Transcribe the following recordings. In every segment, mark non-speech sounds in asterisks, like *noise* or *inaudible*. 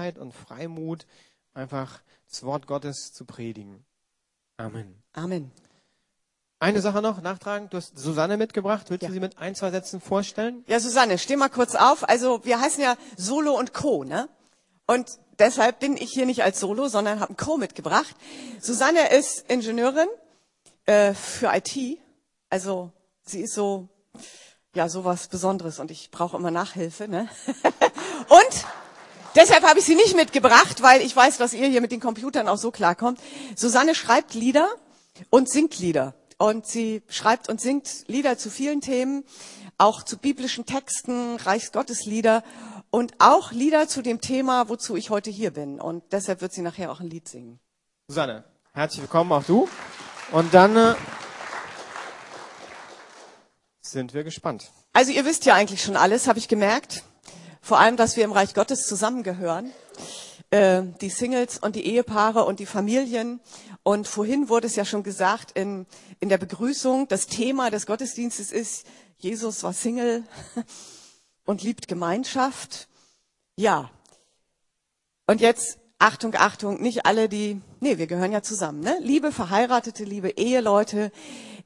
Freiheit und Freimut, einfach das Wort Gottes zu predigen. Amen. Amen. Eine Sache noch nachtragen. Du hast Susanne mitgebracht. Willst Ja. du sie mit ein, zwei Sätzen vorstellen? Ja, Susanne, steh mal kurz auf. Also wir heißen ja Solo und Co. Ne? Und deshalb bin ich hier nicht als Solo, sondern habe ein Co mitgebracht. Susanne ist Ingenieurin äh, für IT. Also sie ist so ja sowas Besonderes und ich brauche immer Nachhilfe. Ne? *laughs* und deshalb habe ich sie nicht mitgebracht, weil ich weiß, dass ihr hier mit den Computern auch so klarkommt. Susanne schreibt Lieder und singt Lieder. Und sie schreibt und singt Lieder zu vielen Themen, auch zu biblischen Texten, Reichsgotteslieder und auch Lieder zu dem Thema, wozu ich heute hier bin. Und deshalb wird sie nachher auch ein Lied singen. Susanne, herzlich willkommen, auch du. Und dann äh, sind wir gespannt. Also ihr wisst ja eigentlich schon alles, habe ich gemerkt. Vor allem, dass wir im Reich Gottes zusammengehören. Äh, die Singles und die Ehepaare und die Familien. Und vorhin wurde es ja schon gesagt in, in der Begrüßung, das Thema des Gottesdienstes ist, Jesus war Single *laughs* und liebt Gemeinschaft. Ja. Und jetzt, Achtung, Achtung, nicht alle, die, nee, wir gehören ja zusammen, ne? Liebe Verheiratete, liebe Eheleute,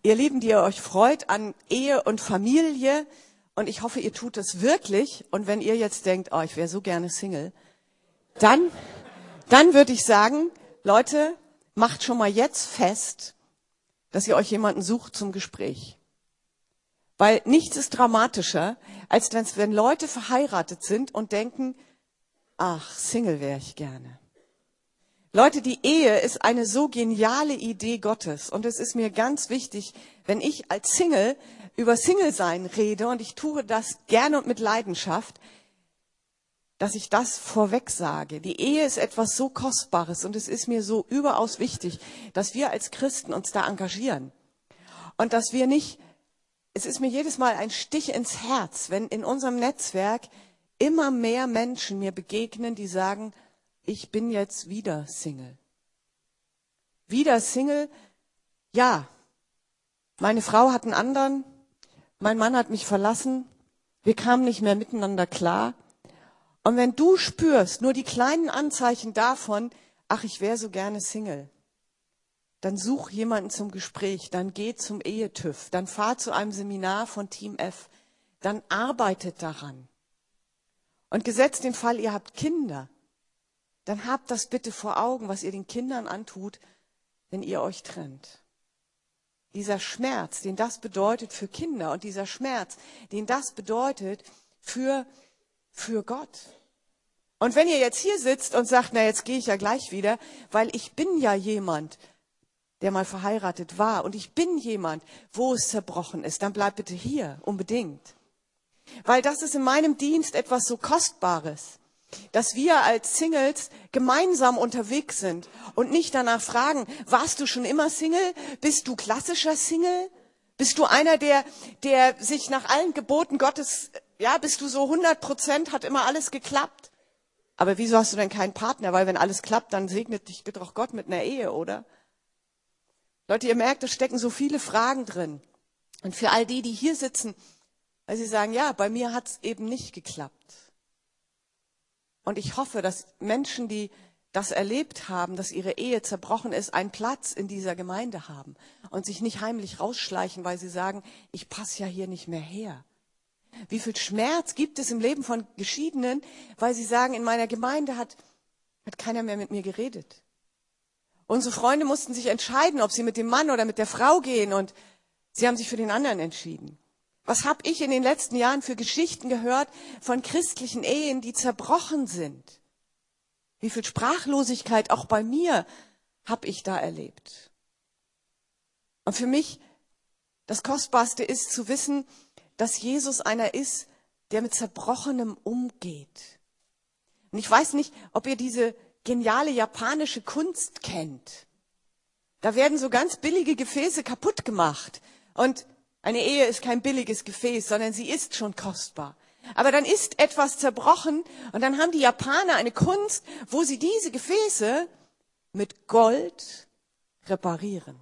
ihr Lieben, die ihr euch freut an Ehe und Familie. Und ich hoffe, ihr tut es wirklich. Und wenn ihr jetzt denkt, oh, ich wäre so gerne Single, dann, dann würde ich sagen, Leute, macht schon mal jetzt fest, dass ihr euch jemanden sucht zum Gespräch. Weil nichts ist dramatischer, als wenn Leute verheiratet sind und denken, ach, Single wäre ich gerne. Leute, die Ehe ist eine so geniale Idee Gottes. Und es ist mir ganz wichtig, wenn ich als Single über Single-Sein rede, und ich tue das gerne und mit Leidenschaft, dass ich das vorweg sage. Die Ehe ist etwas so Kostbares und es ist mir so überaus wichtig, dass wir als Christen uns da engagieren. Und dass wir nicht, es ist mir jedes Mal ein Stich ins Herz, wenn in unserem Netzwerk immer mehr Menschen mir begegnen, die sagen, ich bin jetzt wieder Single. Wieder Single, ja. Meine Frau hat einen anderen, mein Mann hat mich verlassen, wir kamen nicht mehr miteinander klar. Und wenn du spürst, nur die kleinen Anzeichen davon, ach, ich wäre so gerne Single, dann such jemanden zum Gespräch, dann geh zum Ehetüv, dann fahr zu einem Seminar von Team F, dann arbeitet daran. Und gesetzt den Fall, ihr habt Kinder, dann habt das bitte vor Augen, was ihr den Kindern antut, wenn ihr euch trennt. Dieser Schmerz, den das bedeutet für Kinder und dieser Schmerz, den das bedeutet für, für Gott. Und wenn ihr jetzt hier sitzt und sagt, na jetzt gehe ich ja gleich wieder, weil ich bin ja jemand, der mal verheiratet war und ich bin jemand, wo es zerbrochen ist, dann bleibt bitte hier, unbedingt. Weil das ist in meinem Dienst etwas so Kostbares, dass wir als Singles gemeinsam unterwegs sind und nicht danach fragen, warst du schon immer Single? Bist du klassischer Single? Bist du einer, der, der sich nach allen Geboten Gottes, ja, bist du so 100 Prozent, hat immer alles geklappt? Aber wieso hast du denn keinen Partner? Weil wenn alles klappt, dann segnet dich doch Gott mit einer Ehe, oder? Leute, ihr merkt, da stecken so viele Fragen drin. Und für all die, die hier sitzen, weil sie sagen, ja, bei mir hat's eben nicht geklappt. Und ich hoffe, dass Menschen, die das erlebt haben, dass ihre Ehe zerbrochen ist, einen Platz in dieser Gemeinde haben und sich nicht heimlich rausschleichen, weil sie sagen, ich passe ja hier nicht mehr her. Wie viel Schmerz gibt es im Leben von Geschiedenen, weil sie sagen, in meiner Gemeinde hat, hat keiner mehr mit mir geredet. Unsere Freunde mussten sich entscheiden, ob sie mit dem Mann oder mit der Frau gehen und sie haben sich für den anderen entschieden. Was habe ich in den letzten Jahren für Geschichten gehört von christlichen Ehen, die zerbrochen sind? Wie viel Sprachlosigkeit auch bei mir habe ich da erlebt? Und für mich das Kostbarste ist zu wissen, dass Jesus einer ist, der mit Zerbrochenem umgeht. Und ich weiß nicht, ob ihr diese geniale japanische Kunst kennt. Da werden so ganz billige Gefäße kaputt gemacht. Und eine Ehe ist kein billiges Gefäß, sondern sie ist schon kostbar. Aber dann ist etwas zerbrochen und dann haben die Japaner eine Kunst, wo sie diese Gefäße mit Gold reparieren.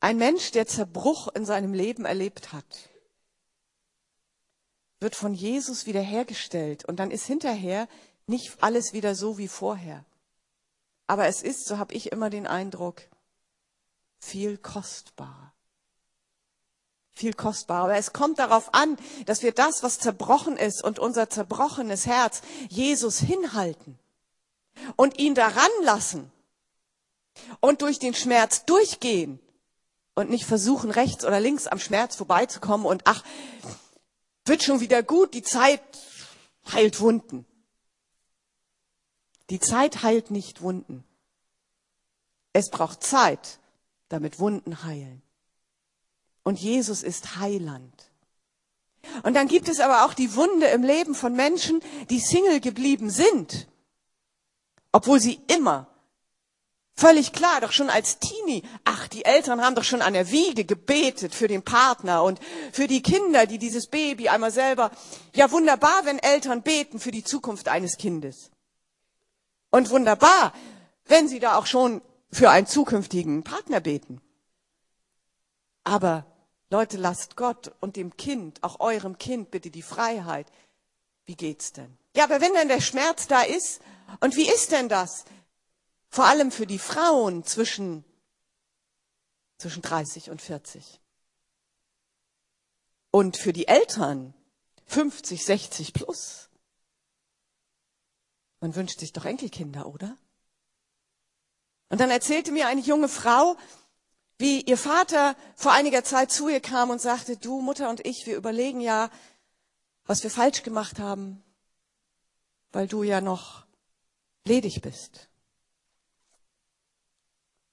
Ein Mensch, der Zerbruch in seinem Leben erlebt hat, wird von Jesus wiederhergestellt und dann ist hinterher nicht alles wieder so wie vorher. Aber es ist, so habe ich immer den Eindruck, viel kostbarer. Viel kostbarer. Aber es kommt darauf an, dass wir das, was zerbrochen ist und unser zerbrochenes Herz Jesus hinhalten und ihn daran lassen und durch den Schmerz durchgehen und nicht versuchen, rechts oder links am Schmerz vorbeizukommen und ach, wird schon wieder gut, die Zeit heilt Wunden. Die Zeit heilt nicht Wunden. Es braucht Zeit, damit Wunden heilen. Und Jesus ist Heiland. Und dann gibt es aber auch die Wunde im Leben von Menschen, die Single geblieben sind, obwohl sie immer Völlig klar, doch schon als Teenie. Ach, die Eltern haben doch schon an der Wiege gebetet für den Partner und für die Kinder, die dieses Baby einmal selber. Ja, wunderbar, wenn Eltern beten für die Zukunft eines Kindes. Und wunderbar, wenn sie da auch schon für einen zukünftigen Partner beten. Aber Leute, lasst Gott und dem Kind, auch eurem Kind, bitte die Freiheit. Wie geht's denn? Ja, aber wenn dann der Schmerz da ist, und wie ist denn das? Vor allem für die Frauen zwischen, zwischen 30 und 40. Und für die Eltern 50, 60 plus. Man wünscht sich doch Enkelkinder, oder? Und dann erzählte mir eine junge Frau, wie ihr Vater vor einiger Zeit zu ihr kam und sagte, du Mutter und ich, wir überlegen ja, was wir falsch gemacht haben, weil du ja noch ledig bist.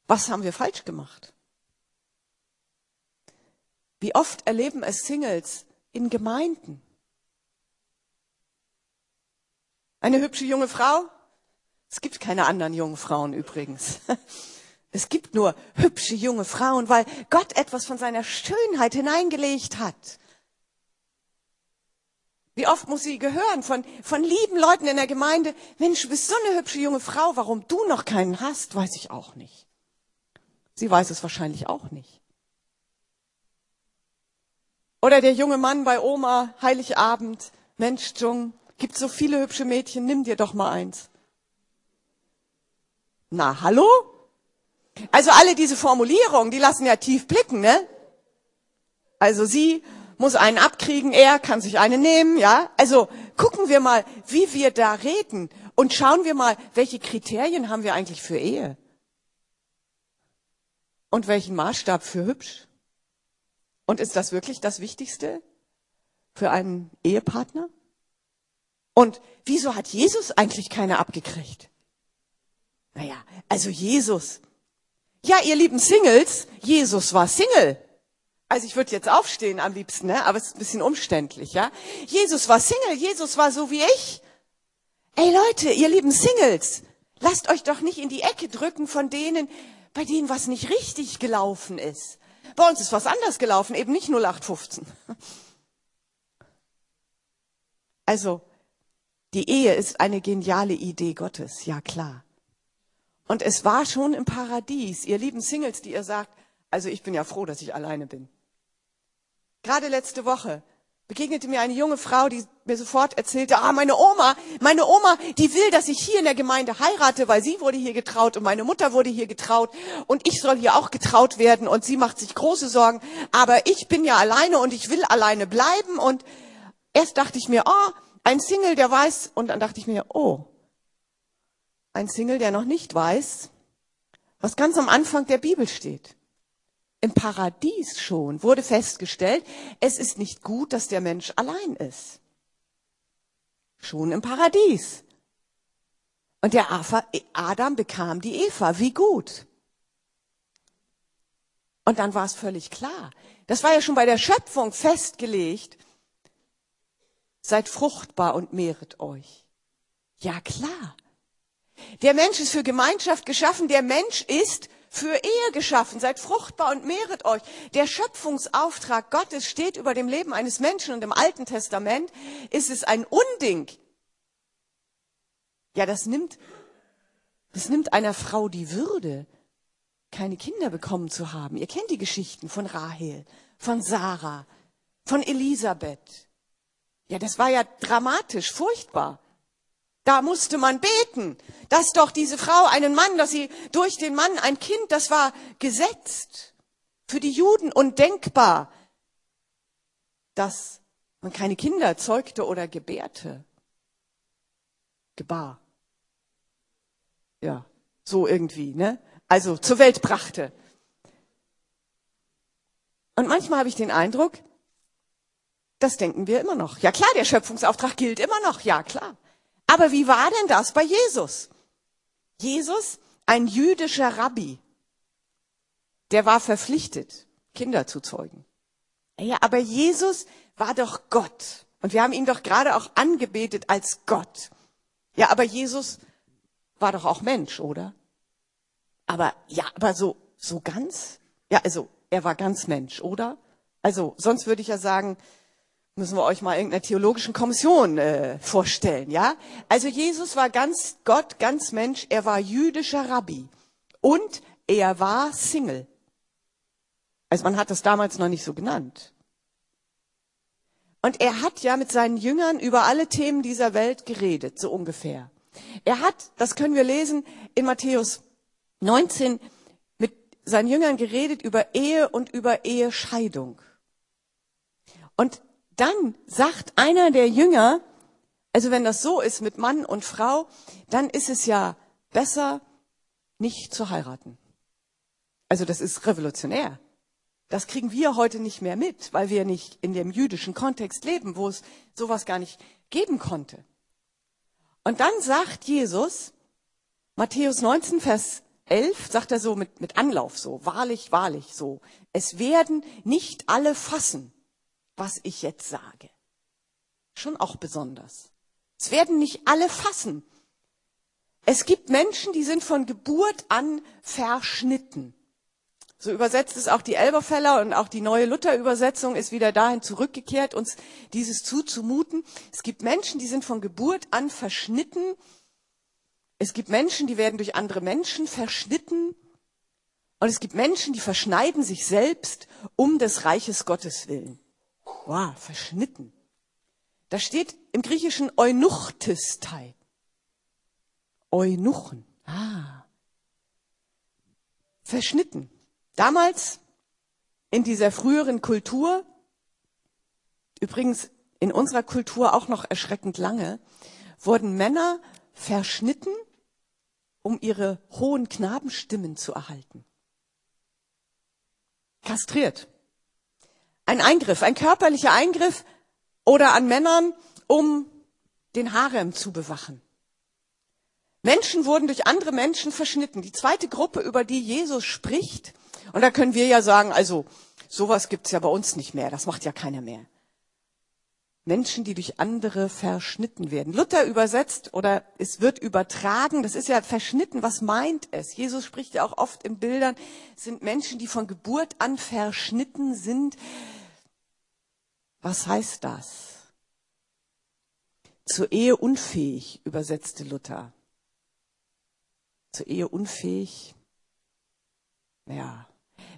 Was haben wir falsch gemacht? Wie oft erleben es Singles in Gemeinden? Eine hübsche junge Frau? Es gibt keine anderen jungen Frauen übrigens. *laughs* Es gibt nur hübsche junge Frauen, weil Gott etwas von seiner Schönheit hineingelegt hat. Wie oft muss sie gehören von, von lieben Leuten in der Gemeinde, Mensch, du bist so eine hübsche junge Frau, warum du noch keinen hast, weiß ich auch nicht. Sie weiß es wahrscheinlich auch nicht. Oder der junge Mann bei Oma, Heiligabend, Mensch, Jung, gibt so viele hübsche Mädchen, nimm dir doch mal eins. Na, hallo? Also alle diese Formulierungen, die lassen ja tief blicken, ne? Also sie muss einen abkriegen, er kann sich eine nehmen, ja? Also gucken wir mal, wie wir da reden und schauen wir mal, welche Kriterien haben wir eigentlich für Ehe? Und welchen Maßstab für hübsch? Und ist das wirklich das Wichtigste für einen Ehepartner? Und wieso hat Jesus eigentlich keine abgekriegt? Naja, also Jesus. Ja, ihr lieben Singles, Jesus war Single. Also ich würde jetzt aufstehen am liebsten, ne? aber es ist ein bisschen umständlich, ja? Jesus war Single, Jesus war so wie ich. Ey Leute, ihr lieben Singles, lasst euch doch nicht in die Ecke drücken von denen, bei denen was nicht richtig gelaufen ist. Bei uns ist was anders gelaufen, eben nicht 0815. Also, die Ehe ist eine geniale Idee Gottes, ja klar. Und es war schon im Paradies, ihr lieben Singles, die ihr sagt, also ich bin ja froh, dass ich alleine bin. Gerade letzte Woche begegnete mir eine junge Frau, die mir sofort erzählte, ah, meine Oma, meine Oma, die will, dass ich hier in der Gemeinde heirate, weil sie wurde hier getraut und meine Mutter wurde hier getraut und ich soll hier auch getraut werden und sie macht sich große Sorgen, aber ich bin ja alleine und ich will alleine bleiben und erst dachte ich mir, oh, ein Single, der weiß, und dann dachte ich mir, oh, ein Single, der noch nicht weiß, was ganz am Anfang der Bibel steht. Im Paradies schon wurde festgestellt, es ist nicht gut, dass der Mensch allein ist. Schon im Paradies. Und der Adam bekam die Eva. Wie gut. Und dann war es völlig klar. Das war ja schon bei der Schöpfung festgelegt. Seid fruchtbar und mehret euch. Ja klar. Der Mensch ist für Gemeinschaft geschaffen. Der Mensch ist für Ehe geschaffen. Seid fruchtbar und mehret euch. Der Schöpfungsauftrag Gottes steht über dem Leben eines Menschen und im Alten Testament ist es ein Unding. Ja, das nimmt, das nimmt einer Frau die Würde, keine Kinder bekommen zu haben. Ihr kennt die Geschichten von Rahel, von Sarah, von Elisabeth. Ja, das war ja dramatisch, furchtbar. Da musste man beten, dass doch diese Frau einen Mann, dass sie durch den Mann ein Kind, das war gesetzt. Für die Juden undenkbar, dass man keine Kinder zeugte oder gebärte. Gebar. Ja, so irgendwie, ne? Also zur Welt brachte. Und manchmal habe ich den Eindruck, das denken wir immer noch. Ja klar, der Schöpfungsauftrag gilt immer noch, ja klar. Aber wie war denn das bei Jesus? Jesus, ein jüdischer Rabbi, der war verpflichtet, Kinder zu zeugen. Ja, aber Jesus war doch Gott. Und wir haben ihn doch gerade auch angebetet als Gott. Ja, aber Jesus war doch auch Mensch, oder? Aber, ja, aber so, so ganz? Ja, also, er war ganz Mensch, oder? Also, sonst würde ich ja sagen, müssen wir euch mal irgendeiner theologischen Kommission äh, vorstellen, ja? Also Jesus war ganz Gott, ganz Mensch, er war jüdischer Rabbi und er war Single. Also man hat das damals noch nicht so genannt. Und er hat ja mit seinen Jüngern über alle Themen dieser Welt geredet, so ungefähr. Er hat, das können wir lesen in Matthäus 19, mit seinen Jüngern geredet über Ehe und über Ehescheidung. Und dann sagt einer der Jünger, also wenn das so ist mit Mann und Frau, dann ist es ja besser, nicht zu heiraten. Also das ist revolutionär. Das kriegen wir heute nicht mehr mit, weil wir nicht in dem jüdischen Kontext leben, wo es sowas gar nicht geben konnte. Und dann sagt Jesus, Matthäus 19, Vers 11, sagt er so mit, mit Anlauf so, wahrlich, wahrlich so, es werden nicht alle fassen, was ich jetzt sage. Schon auch besonders. Es werden nicht alle fassen. Es gibt Menschen, die sind von Geburt an verschnitten. So übersetzt es auch die Elberfeller und auch die neue Luther-Übersetzung ist wieder dahin zurückgekehrt, uns dieses zuzumuten. Es gibt Menschen, die sind von Geburt an verschnitten. Es gibt Menschen, die werden durch andere Menschen verschnitten. Und es gibt Menschen, die verschneiden sich selbst um des Reiches Gottes willen. Wow, verschnitten. Da steht im Griechischen Eunuchtistei. Eunuchen. Ah. Verschnitten. Damals in dieser früheren Kultur, übrigens in unserer Kultur auch noch erschreckend lange, wurden Männer verschnitten, um ihre hohen Knabenstimmen zu erhalten. Kastriert ein Eingriff, ein körperlicher Eingriff oder an Männern, um den Harem zu bewachen. Menschen wurden durch andere Menschen verschnitten. Die zweite Gruppe, über die Jesus spricht, und da können wir ja sagen, also sowas gibt's ja bei uns nicht mehr, das macht ja keiner mehr. Menschen, die durch andere verschnitten werden. Luther übersetzt oder es wird übertragen, das ist ja verschnitten, was meint es? Jesus spricht ja auch oft in Bildern, sind Menschen, die von Geburt an verschnitten sind. Was heißt das? Zur Ehe unfähig, übersetzte Luther. Zur Ehe unfähig. Ja.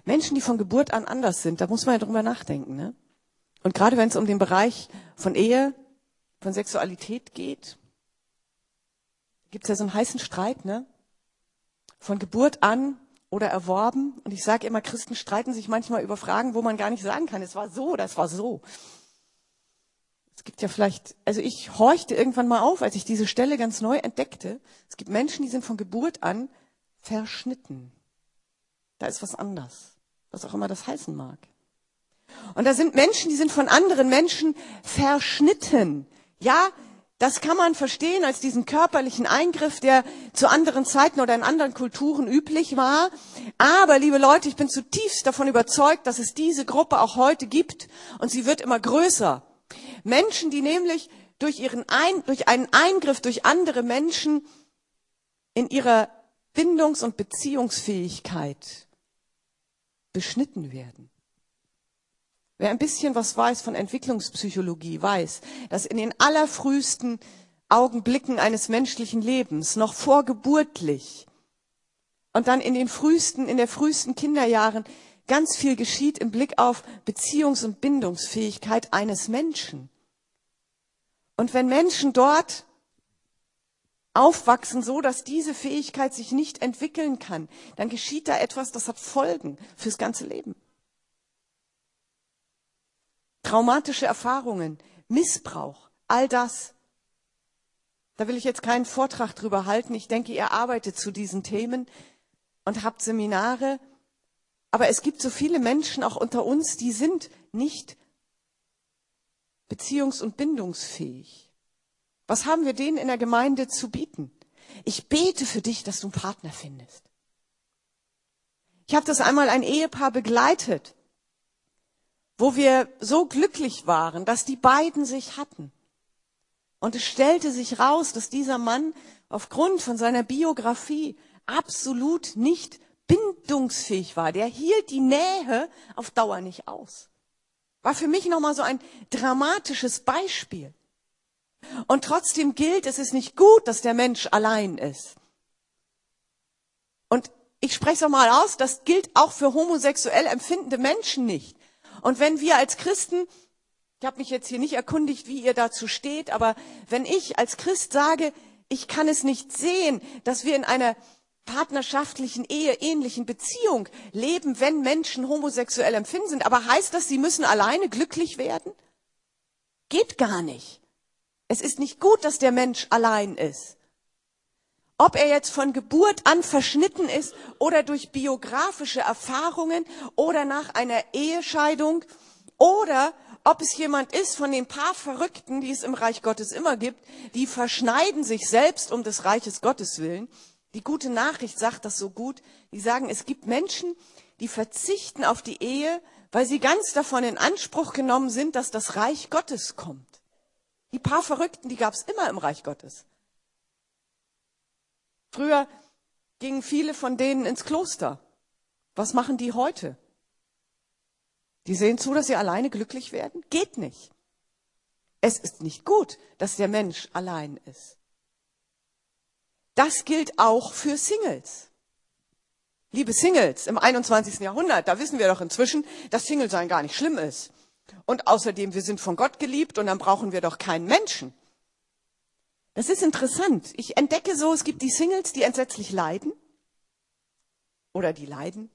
Menschen, die von Geburt an anders sind, da muss man ja drüber nachdenken, ne? Und gerade wenn es um den Bereich von Ehe, von Sexualität geht, gibt es ja so einen heißen Streit, ne? Von Geburt an oder erworben. Und ich sage immer, Christen streiten sich manchmal über Fragen, wo man gar nicht sagen kann, es war so es war so. Es gibt ja vielleicht, also ich horchte irgendwann mal auf, als ich diese Stelle ganz neu entdeckte. Es gibt Menschen, die sind von Geburt an verschnitten. Da ist was anders, was auch immer das heißen mag. Und da sind Menschen, die sind von anderen Menschen verschnitten. Ja, das kann man verstehen als diesen körperlichen Eingriff, der zu anderen Zeiten oder in anderen Kulturen üblich war. Aber, liebe Leute, ich bin zutiefst davon überzeugt, dass es diese Gruppe auch heute gibt und sie wird immer größer. Menschen, die nämlich durch, ihren Ein, durch einen Eingriff durch andere Menschen in ihrer Bindungs- und Beziehungsfähigkeit beschnitten werden. Wer ein bisschen was weiß von Entwicklungspsychologie, weiß, dass in den allerfrühesten Augenblicken eines menschlichen Lebens, noch vorgeburtlich und dann in den frühesten, in der frühesten Kinderjahren ganz viel geschieht im Blick auf Beziehungs- und Bindungsfähigkeit eines Menschen. Und wenn Menschen dort aufwachsen, so dass diese Fähigkeit sich nicht entwickeln kann, dann geschieht da etwas, das hat Folgen fürs ganze Leben. Traumatische Erfahrungen, Missbrauch, all das. Da will ich jetzt keinen Vortrag drüber halten. Ich denke, ihr arbeitet zu diesen Themen und habt Seminare. Aber es gibt so viele Menschen auch unter uns, die sind nicht beziehungs- und bindungsfähig. Was haben wir denen in der Gemeinde zu bieten? Ich bete für dich, dass du einen Partner findest. Ich habe das einmal ein Ehepaar begleitet, wo wir so glücklich waren, dass die beiden sich hatten. Und es stellte sich raus, dass dieser Mann aufgrund von seiner Biografie absolut nicht bindungsfähig war. Der hielt die Nähe auf Dauer nicht aus. War für mich nochmal so ein dramatisches Beispiel. Und trotzdem gilt, es ist nicht gut, dass der Mensch allein ist. Und ich spreche es auch mal aus, das gilt auch für homosexuell empfindende Menschen nicht. Und wenn wir als Christen, ich habe mich jetzt hier nicht erkundigt, wie ihr dazu steht, aber wenn ich als Christ sage, ich kann es nicht sehen, dass wir in einer partnerschaftlichen, eheähnlichen Beziehung leben, wenn Menschen homosexuell empfinden sind. Aber heißt das, sie müssen alleine glücklich werden? Geht gar nicht. Es ist nicht gut, dass der Mensch allein ist. Ob er jetzt von Geburt an verschnitten ist oder durch biografische Erfahrungen oder nach einer Ehescheidung oder ob es jemand ist von den paar Verrückten, die es im Reich Gottes immer gibt, die verschneiden sich selbst um des Reiches Gottes willen die gute Nachricht sagt das so gut. Die sagen, es gibt Menschen, die verzichten auf die Ehe, weil sie ganz davon in Anspruch genommen sind, dass das Reich Gottes kommt. Die paar Verrückten, die gab es immer im Reich Gottes. Früher gingen viele von denen ins Kloster. Was machen die heute? Die sehen zu, dass sie alleine glücklich werden? Geht nicht. Es ist nicht gut, dass der Mensch allein ist. Das gilt auch für Singles. Liebe Singles im 21. Jahrhundert, da wissen wir doch inzwischen, dass Single-Sein gar nicht schlimm ist. Und außerdem, wir sind von Gott geliebt und dann brauchen wir doch keinen Menschen. Das ist interessant. Ich entdecke so, es gibt die Singles, die entsetzlich leiden. Oder die leiden.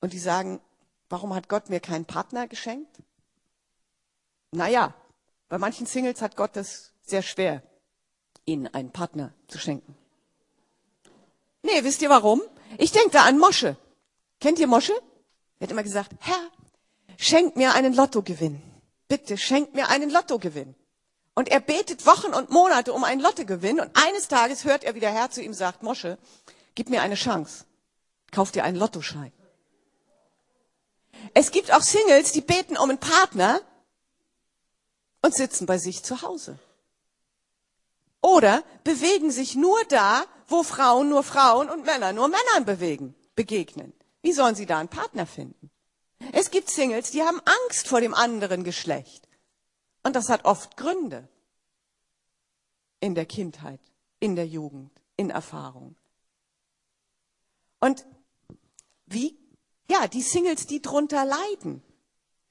Und die sagen, warum hat Gott mir keinen Partner geschenkt? Naja, bei manchen Singles hat Gott das sehr schwer ihnen einen Partner zu schenken. Nee, wisst ihr warum? Ich denke da an Mosche. Kennt ihr Mosche? Er hat immer gesagt, Herr, schenk mir einen Lottogewinn. Bitte, schenk mir einen Lottogewinn. Und er betet Wochen und Monate um einen Lottogewinn und eines Tages hört er, wie der Herr zu ihm sagt, Mosche, gib mir eine Chance. Kauf dir einen Lottoschein. Es gibt auch Singles, die beten um einen Partner und sitzen bei sich zu Hause. Oder bewegen sich nur da, wo Frauen nur Frauen und Männer nur Männern bewegen, begegnen. Wie sollen sie da einen Partner finden? Es gibt Singles, die haben Angst vor dem anderen Geschlecht. Und das hat oft Gründe. In der Kindheit, in der Jugend, in Erfahrung. Und wie? Ja, die Singles, die drunter leiden.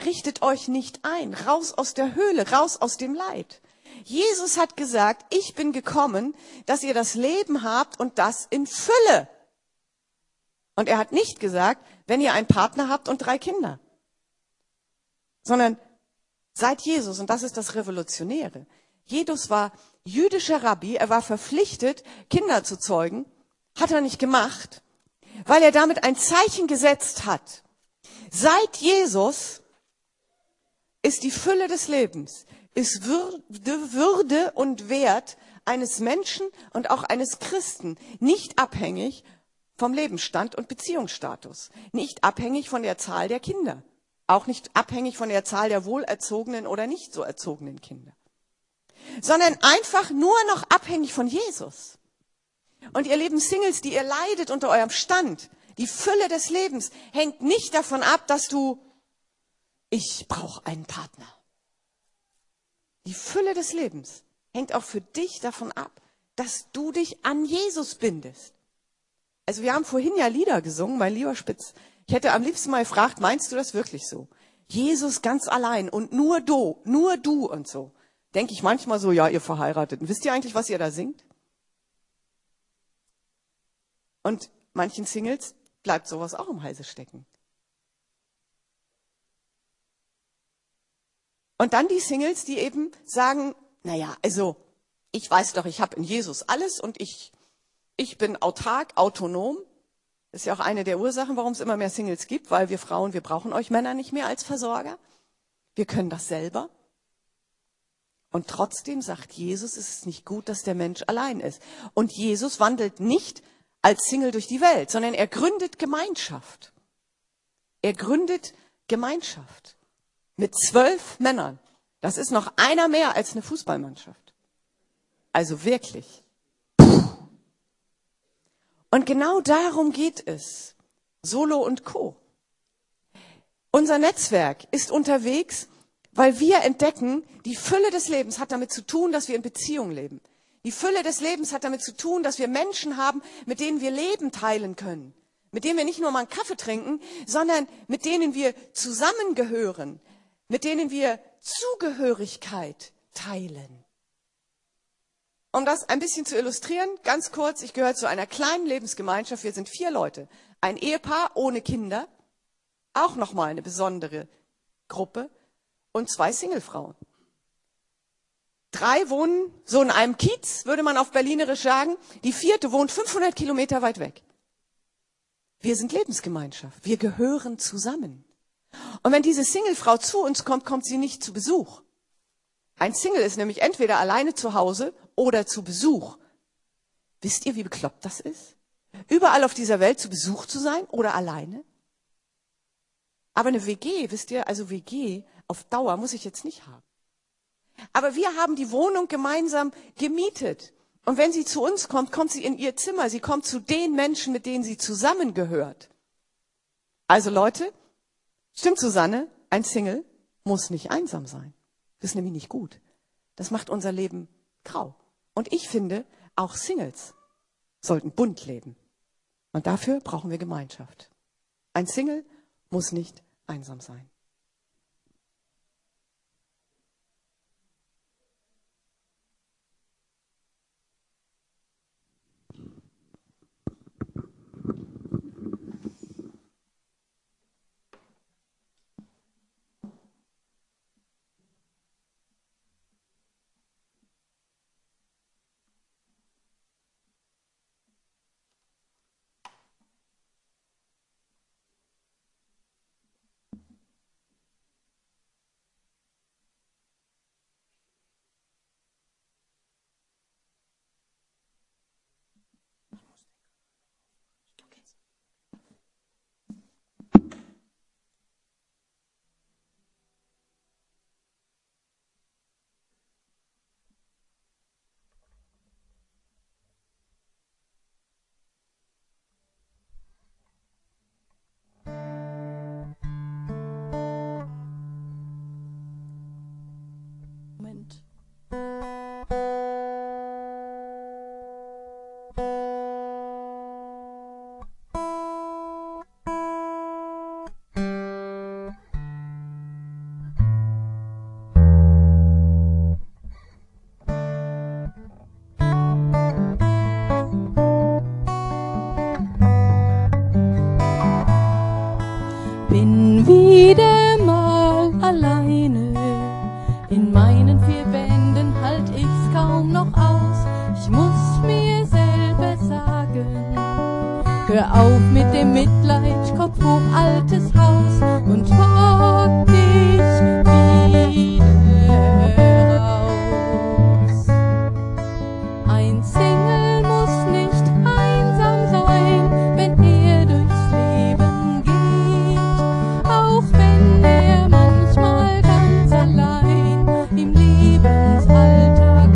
Richtet euch nicht ein. Raus aus der Höhle, raus aus dem Leid. Jesus hat gesagt, ich bin gekommen, dass ihr das Leben habt und das in Fülle. Und er hat nicht gesagt, wenn ihr einen Partner habt und drei Kinder, sondern seit Jesus, und das ist das Revolutionäre. Jesus war jüdischer Rabbi, er war verpflichtet, Kinder zu zeugen, hat er nicht gemacht, weil er damit ein Zeichen gesetzt hat. Seit Jesus ist die Fülle des Lebens, ist Würde, Würde und Wert eines Menschen und auch eines Christen nicht abhängig vom Lebensstand und Beziehungsstatus, nicht abhängig von der Zahl der Kinder, auch nicht abhängig von der Zahl der wohlerzogenen oder nicht so erzogenen Kinder, sondern einfach nur noch abhängig von Jesus. Und ihr lieben Singles, die ihr leidet unter eurem Stand, die Fülle des Lebens hängt nicht davon ab, dass du, ich brauche einen Partner. Die Fülle des Lebens hängt auch für dich davon ab, dass du dich an Jesus bindest. Also wir haben vorhin ja Lieder gesungen, mein lieber Spitz. Ich hätte am liebsten mal gefragt, meinst du das wirklich so? Jesus ganz allein und nur du, nur du und so. denke ich manchmal so, ja, ihr Verheirateten, wisst ihr eigentlich, was ihr da singt? Und manchen Singles bleibt sowas auch im Halse stecken. Und dann die Singles, die eben sagen, naja, also ich weiß doch, ich habe in Jesus alles und ich, ich bin autark, autonom. Ist ja auch eine der Ursachen, warum es immer mehr Singles gibt, weil wir Frauen, wir brauchen euch Männer nicht mehr als Versorger. Wir können das selber. Und trotzdem sagt Jesus, es ist nicht gut, dass der Mensch allein ist. Und Jesus wandelt nicht als Single durch die Welt, sondern er gründet Gemeinschaft. Er gründet Gemeinschaft mit zwölf Männern. Das ist noch einer mehr als eine Fußballmannschaft. Also wirklich. Und genau darum geht es. Solo und Co. Unser Netzwerk ist unterwegs, weil wir entdecken, die Fülle des Lebens hat damit zu tun, dass wir in Beziehung leben. Die Fülle des Lebens hat damit zu tun, dass wir Menschen haben, mit denen wir Leben teilen können. Mit denen wir nicht nur mal einen Kaffee trinken, sondern mit denen wir zusammengehören. Mit denen wir Zugehörigkeit teilen. Um das ein bisschen zu illustrieren, ganz kurz, ich gehöre zu einer kleinen Lebensgemeinschaft. Wir sind vier Leute. Ein Ehepaar ohne Kinder. Auch nochmal eine besondere Gruppe. Und zwei Singlefrauen. Drei wohnen so in einem Kiez, würde man auf Berlinerisch sagen. Die vierte wohnt 500 Kilometer weit weg. Wir sind Lebensgemeinschaft. Wir gehören zusammen. Und wenn diese Singlefrau zu uns kommt, kommt sie nicht zu Besuch. Ein Single ist nämlich entweder alleine zu Hause oder zu Besuch. Wisst ihr, wie bekloppt das ist? Überall auf dieser Welt zu Besuch zu sein oder alleine? Aber eine WG, wisst ihr, also WG auf Dauer muss ich jetzt nicht haben. Aber wir haben die Wohnung gemeinsam gemietet. Und wenn sie zu uns kommt, kommt sie in ihr Zimmer. Sie kommt zu den Menschen, mit denen sie zusammengehört. Also Leute, stimmt Susanne, ein Single muss nicht einsam sein. Das ist nämlich nicht gut. Das macht unser Leben grau. Und ich finde, auch Singles sollten bunt leben. Und dafür brauchen wir Gemeinschaft. Ein Single muss nicht einsam sein.